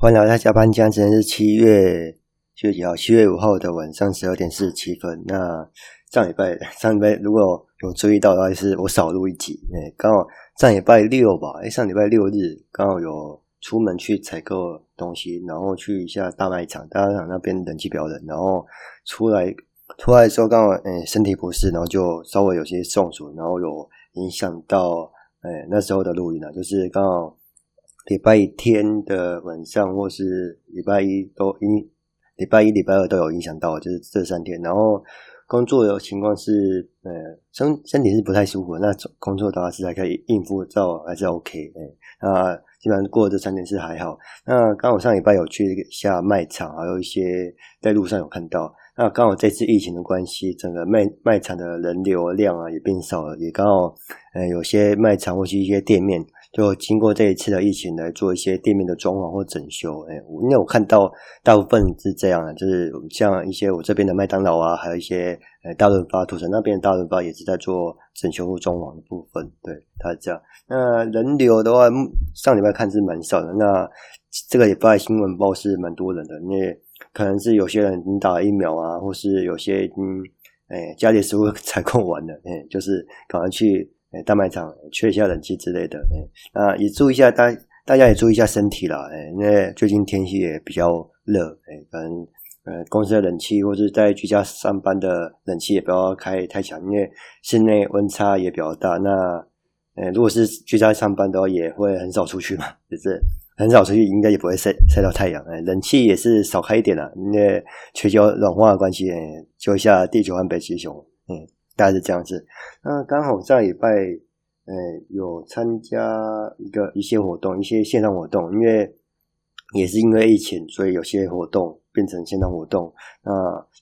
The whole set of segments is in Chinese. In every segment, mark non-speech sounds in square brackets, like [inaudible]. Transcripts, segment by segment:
欢迎来到加班，今天是七月七月几号？七月五号的晚上十二点四十七分。那上礼拜上礼拜如果有注意到的话，是我少录一集。哎，刚好上礼拜六吧？哎，上礼拜六日刚好有出门去采购东西，然后去一下大卖场，大卖场那边人气比较冷，然后出来出来的时候刚好哎身体不适，然后就稍微有些中暑，然后有影响到哎那时候的录音了，就是刚好。礼拜天的晚上，或是礼拜一都因礼拜一、礼拜二都有影响到，就是这三天。然后工作的情况是，呃，身身体是不太舒服。那工作的话是还可以应付到，还是 OK。哎，那基本上过了这三天是还好。那刚好上礼拜有去一下卖场，还有一些在路上有看到。那刚好这次疫情的关系，整个卖卖场的人流量啊也变少了，也刚好，呃，有些卖场或是一些店面。就经过这一次的疫情来做一些店面的装潢或整修，哎，因为我看到大部分是这样的，就是像一些我这边的麦当劳啊，还有一些呃大润发、土城那边的大润发也是在做整修或装潢的部分，对，他这样。那人流的话，上礼拜看是蛮少的，那这个礼拜新闻报是蛮多人的，因为可能是有些人已经打了疫苗啊，或是有些已经哎家里食物采购完了，哎，就是赶快去。哎，大卖场缺一下冷气之类的，哎，那，也注意一下大大家也注意一下身体啦，哎，因为最近天气也比较热，哎，可能呃公司的冷气或者在居家上班的冷气也不要开太强，因为室内温差也比较大。那，呃，如果是居家上班的话，也会很少出去嘛，就是很少出去，应该也不会晒晒到太阳。哎，冷气也是少开一点啦，因为全球暖化的关系，哎，救一下地球和北极熊，大概是这样子，那刚好上礼拜，呃，有参加一个一些活动，一些线上活动，因为也是因为疫情，所以有些活动变成线上活动。那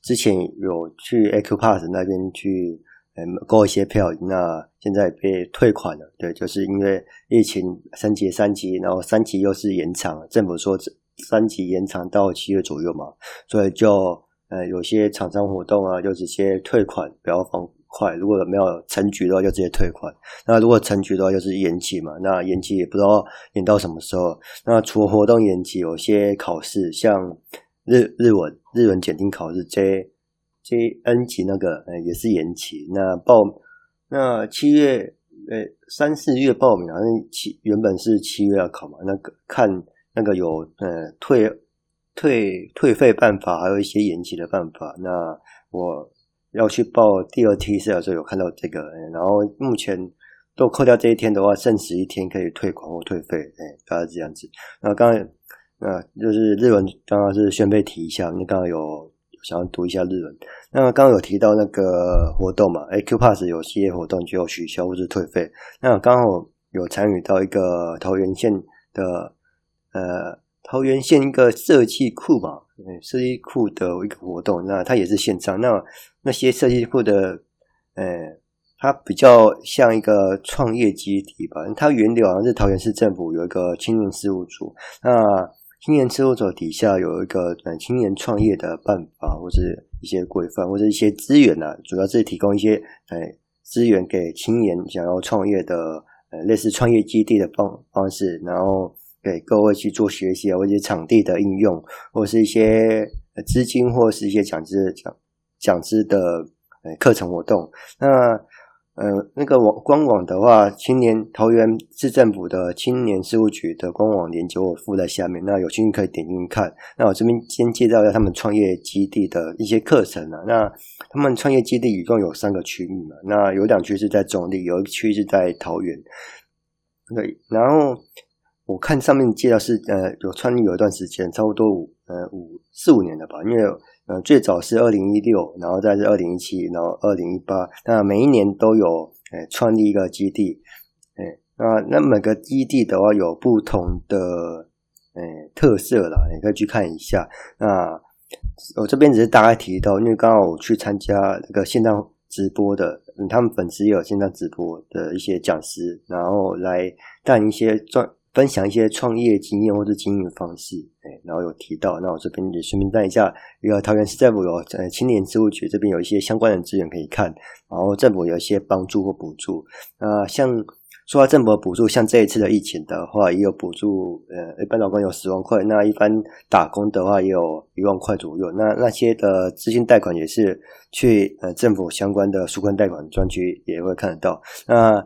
之前有去 a q Pass 那边去，呃，购一些票，那现在被退款了。对，就是因为疫情三级三级，然后三级又是延长，政府说三级延长到七月左右嘛，所以就呃有些厂商活动啊，就直接退款，不要放。快，如果没有成局的话，就直接退款。那如果成局的话，就是延期嘛。那延期也不知道延到什么时候。那除了活动延期，有些考试，像日日文日文检定考试 J J N 级那个，呃，也是延期。那报那七月呃三四月报名，好像七原本是七月要考嘛。那个看那个有呃退退退费办法，还有一些延期的办法。那我。要去报第二梯次的时候有看到这个，然后目前都扣掉这一天的话，剩十一天可以退款或退费，哎，大概这样子。那刚刚呃，就是日文，刚刚是宣贝提一下，你刚刚有想要读一下日文。那刚刚有提到那个活动嘛，AQ Pass 有些活动就取消或是退费。那刚好有参与到一个桃园县的呃。桃园县一个设计库嘛，嗯，设计库的一个活动，那它也是线上。那那些设计库的，呃，它比较像一个创业基地吧。它原理好像是桃园市政府有一个青年事务组，那青年事务组底下有一个呃青年创业的办法，或是一些规范，或者一些资源呢，主要是提供一些呃资源给青年想要创业的，呃，类似创业基地的方方式，然后。给各位去做学习啊，或者场地的应用，或是一些资金，或是一些讲师讲讲师的呃课程活动。那呃那个网官网的话，青年桃园市政府的青年事务局的官网链接我附在下面，那有兴趣可以点进去看。那我这边先介绍一下他们创业基地的一些课程啊。那他们创业基地一共有三个区域嘛，那有两区是在中坜，有一区是在桃园。对，然后。我看上面介绍是呃有创立有一段时间，差不多五呃五四五年了吧，因为呃最早是二零一六，然后再是二零一七，然后二零一八，那每一年都有呃创立一个基地，哎，那那每个基地的话有不同的呃特色啦，你可以去看一下。那我这边只是大概提到，因为刚好我去参加那个线上直播的，嗯，他们粉丝也有线上直播的一些讲师，然后来带一些专。分享一些创业经验或者经营方式，哎，然后有提到，那我这边也顺便带一下，一个桃园市政府有呃青年事务局这边有一些相关的资源可以看，然后政府有一些帮助或补助，啊、呃，像说到政府的补助，像这一次的疫情的话，也有补助，呃，一般老公有十万块，那一般打工的话也有一万块左右。那那些的资金贷款也是去呃政府相关的纾困贷款专区也会看得到。那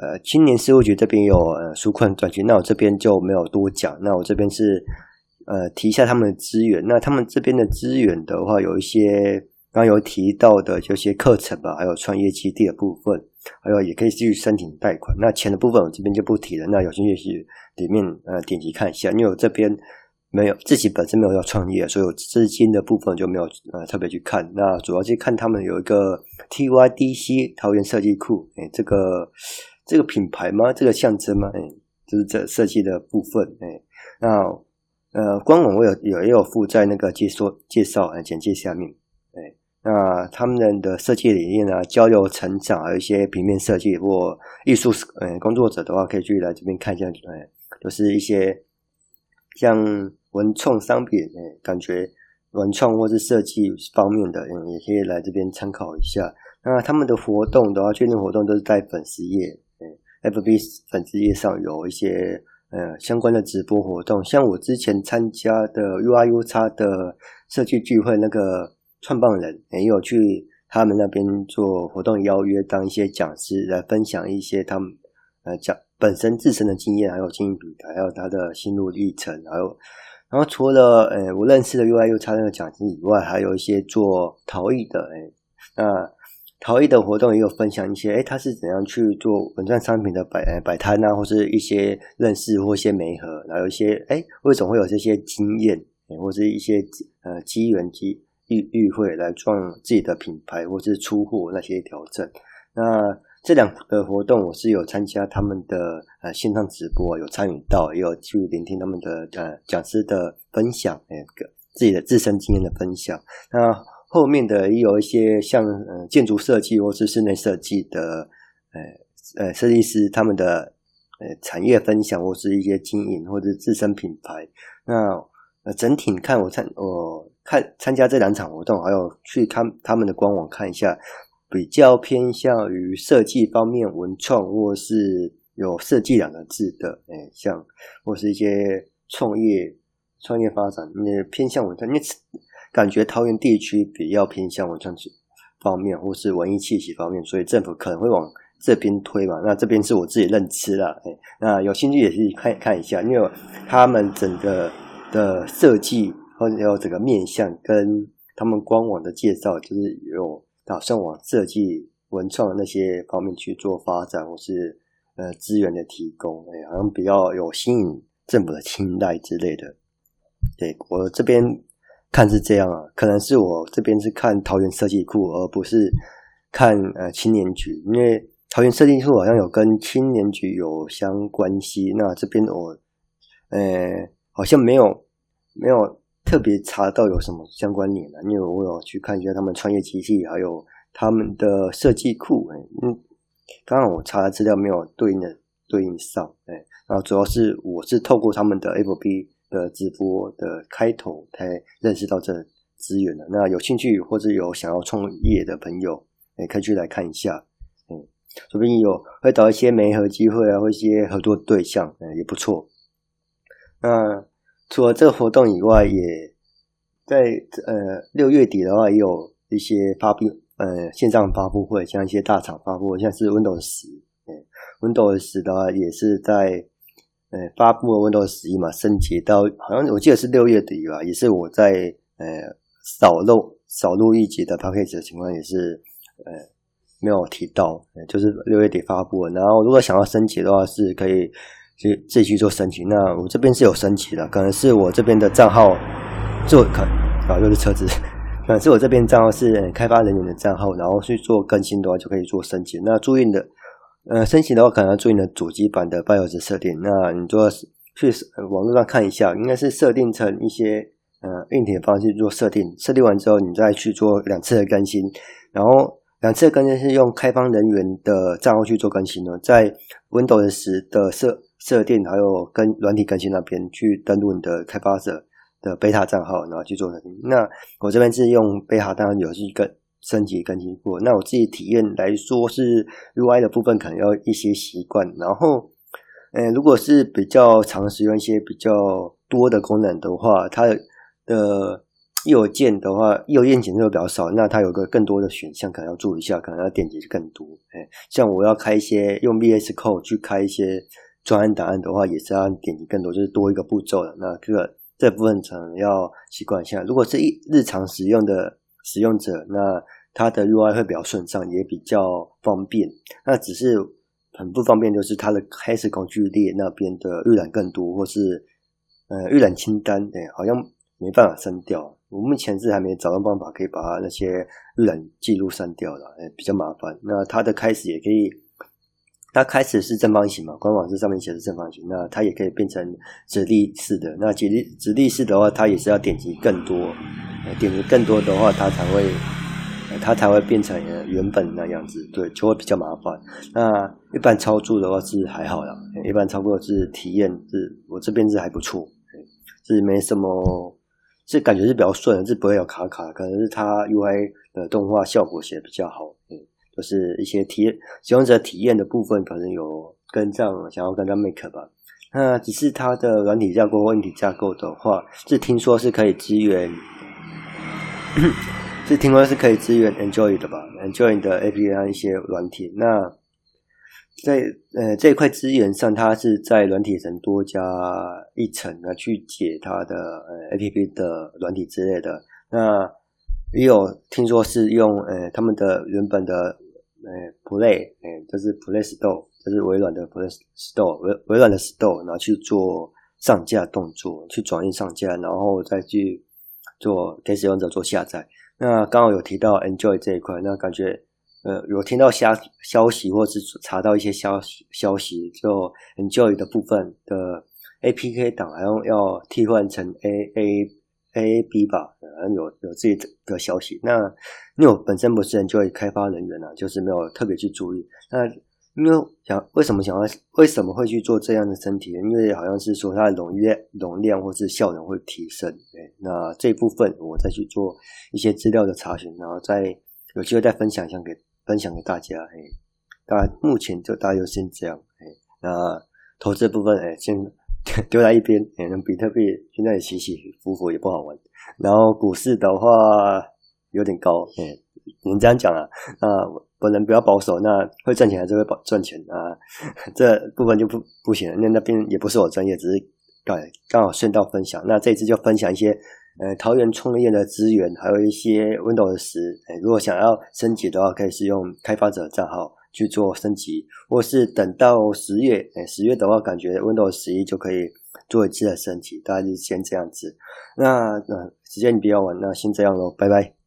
呃青年事务局这边有呃纾困专区，那我这边就没有多讲。那我这边是呃提一下他们的资源。那他们这边的资源的话，有一些。刚刚有提到的这些课程吧，还有创业基地的部分，还有也可以继续申请贷款。那钱的部分我这边就不提了。那有兴趣去里面呃点击看一下，因为我这边没有自己本身没有要创业，所以我资金的部分就没有呃特别去看。那主要去看他们有一个 TYDC 桃园设计库，哎，这个这个品牌吗？这个象征吗？哎，就是这设计的部分。哎，那呃官网我有有也有附在那个介绍介绍呃简介下面。哎那他们的设计理念啊，交流成长，还有一些平面设计或艺术呃工作者的话，可以去来这边看一下，哎，就是一些像文创商品，哎，感觉文创或是设计方面的，嗯，也可以来这边参考一下。那他们的活动的话，确定活动都是在粉丝页，，FB 粉丝页上有一些呃相关的直播活动，像我之前参加的 UIUX 的设计聚会那个。创办人也有去他们那边做活动邀约，当一些讲师来分享一些他们呃讲本身自身的经验，还有经营平台，还有他的心路历程，还有然后除了呃我认识的 UIUX 那个讲师以外，还有一些做陶艺的哎，那陶艺的活动也有分享一些哎他是怎样去做文创商品的摆摆摊啊，或是一些认识或一些媒合，然后一些哎为什么会有这些经验，或是一些呃机缘机。遇遇会来创自己的品牌，或是出货那些调整。那这两个活动，我是有参加他们的呃线上直播，有参与到，也有去聆听他们的呃讲师的分享，那个自己的自身经验的分享。那后面的也有一些像呃建筑设计或是室内设计的呃呃设计师他们的呃产业分享，或是一些经营或者自身品牌。那呃整体看我参我。看参加这两场活动，还有去看他们的官网看一下，比较偏向于设计方面、文创或是有设计两个字的，哎，像或是一些创业、创业发展，也偏向文创。因为感觉桃园地区比较偏向文创方面，或是文艺气息方面，所以政府可能会往这边推嘛。那这边是我自己认知啦，哎，那有兴趣也可以看看一下，因为他们整个的设计或者。有整个面向跟他们官网的介绍，就是有打算往设计、文创的那些方面去做发展，或是呃资源的提供，哎，好像比较有吸引政府的青睐之类的。对，我这边看是这样啊，可能是我这边是看桃园设计库，而不是看呃青年局，因为桃园设计库好像有跟青年局有相关系。那这边我呃好像没有没有。特别查到有什么相关联的，因为我有去看一下他们创业机器，还有他们的设计库。嗯，刚刚我查的资料没有对应的对应上，哎，然后主要是我是透过他们的 FB 的直播的开头才认识到这资源的。那有兴趣或者有想要创业的朋友，也可以去来看一下。嗯，说不定有会找一些媒合机会啊，或一些合作对象，嗯，也不错。那。除了这个活动以外，也在呃六月底的话，也有一些发布呃线上发布会，像一些大厂发布，像是 Windows 十，嗯，Windows 十的话也是在呃发布了 Windows 十一嘛，升级到好像我记得是六月底吧，也是我在呃少漏少录一集的 package 的情况，也是呃没有提到，就是六月底发布了，然后如果想要升级的话，是可以。去自己去做升级，那我这边是有升级的，可能是我这边的账号做可啊，又是车子，[laughs] 可能是我这边账号是开发人员的账号，然后去做更新的话就可以做升级。那注意的，呃，申请的话可能要注意的主机版的 BIOS 设定。那你做去网络上看一下，应该是设定成一些呃硬体的方式做设定，设定完之后你再去做两次的更新，然后。两次的更新是用开发人员的账号去做更新的，在 Windows 十的设设定还有跟软体更新那边去登录你的开发者的贝塔账号，然后去做更新。那我这边是用贝塔，当然有一个升级更新过。那我自己体验来说，是 UI 的部分可能要一些习惯。然后，呃，如果是比较常使用一些比较多的功能的话，它的右键的话，右键键数比较少，那它有个更多的选项，可能要注意一下，可能要点击更多。哎，像我要开一些用 VS Code 去开一些专案档案的话，也是要点击更多，就是多一个步骤的。那这个这部分可能要习惯一下。如果是一日常使用的使用者，那它的 UI 会比较顺畅，也比较方便。那只是很不方便，就是它的开始工具列那边的预览更多，或是呃预览清单，哎，好像没办法删掉。我目前是还没找到办法可以把它那些预览记录删掉的，哎，比较麻烦。那它的开始也可以，它开始是正方形嘛，官网是上面写的是正方形，那它也可以变成直立式的。那直立直立式的话，它也是要点击更多，点击更多的话，它才会它才会变成原本那样子，对，就会比较麻烦。那一般操作的话是还好啦，一般操作是体验是，我这边是还不错，是没什么。是感觉是比较顺，是不会有卡卡，可能是它 UI 的动画效果写的比较好，嗯，就是一些体验使用者体验的部分可能有跟上，想要跟上 Make 吧。那只是它的软体架构或硬体架构的话，是听说是可以支援，是听说是可以支援 Android 的吧？Android 的 API 一些软体那。在呃这一块资源上，它是在软体层多加一层啊，去解它的呃 APP 的软体之类的。那也有听说是用呃他们的原本的呃 Play，呃就是 Play Store，就是微软的 Play Store，微微软的 Store，然后去做上架动作，去转运上架，然后再去做给使用者做下载。那刚好有提到 Enjoy 这一块，那感觉。呃，有听到消消息，或是查到一些消息，消息就 Enjoy 的部分的 APK 档，好像要替换成 A A A B 吧，好像有有这个消息。那因为我本身不是 Enjoy 开发人员啊，就是没有特别去注意。那因为想为什么想要为什么会去做这样的升级？因为好像是说它的容量容量或是效能会提升。对，那这部分我再去做一些资料的查询，然后再有机会再分享一下给。分享给大家，嘿，当然目前就大家就先这样，嘿，那投资部分，哎，先 [laughs] 丢在一边，哎，那比特币现在也起起伏伏也不好玩，然后股市的话有点高，哎，你这样讲啊，啊，本人比较保守，那会赚钱还是会保赚钱啊？[laughs] 这部分就不不行了，那那边也不是我专业，只是刚刚好顺道分享，那这次就分享一些。呃，桃园创业的资源，还有一些 Windows 10，呃，如果想要升级的话，可以使用开发者账号去做升级，或是等到十月，哎，十月的话，感觉 Windows 十一就可以做一次的升级，大概就先这样子。那呃，时间比较晚，那先这样喽，拜拜。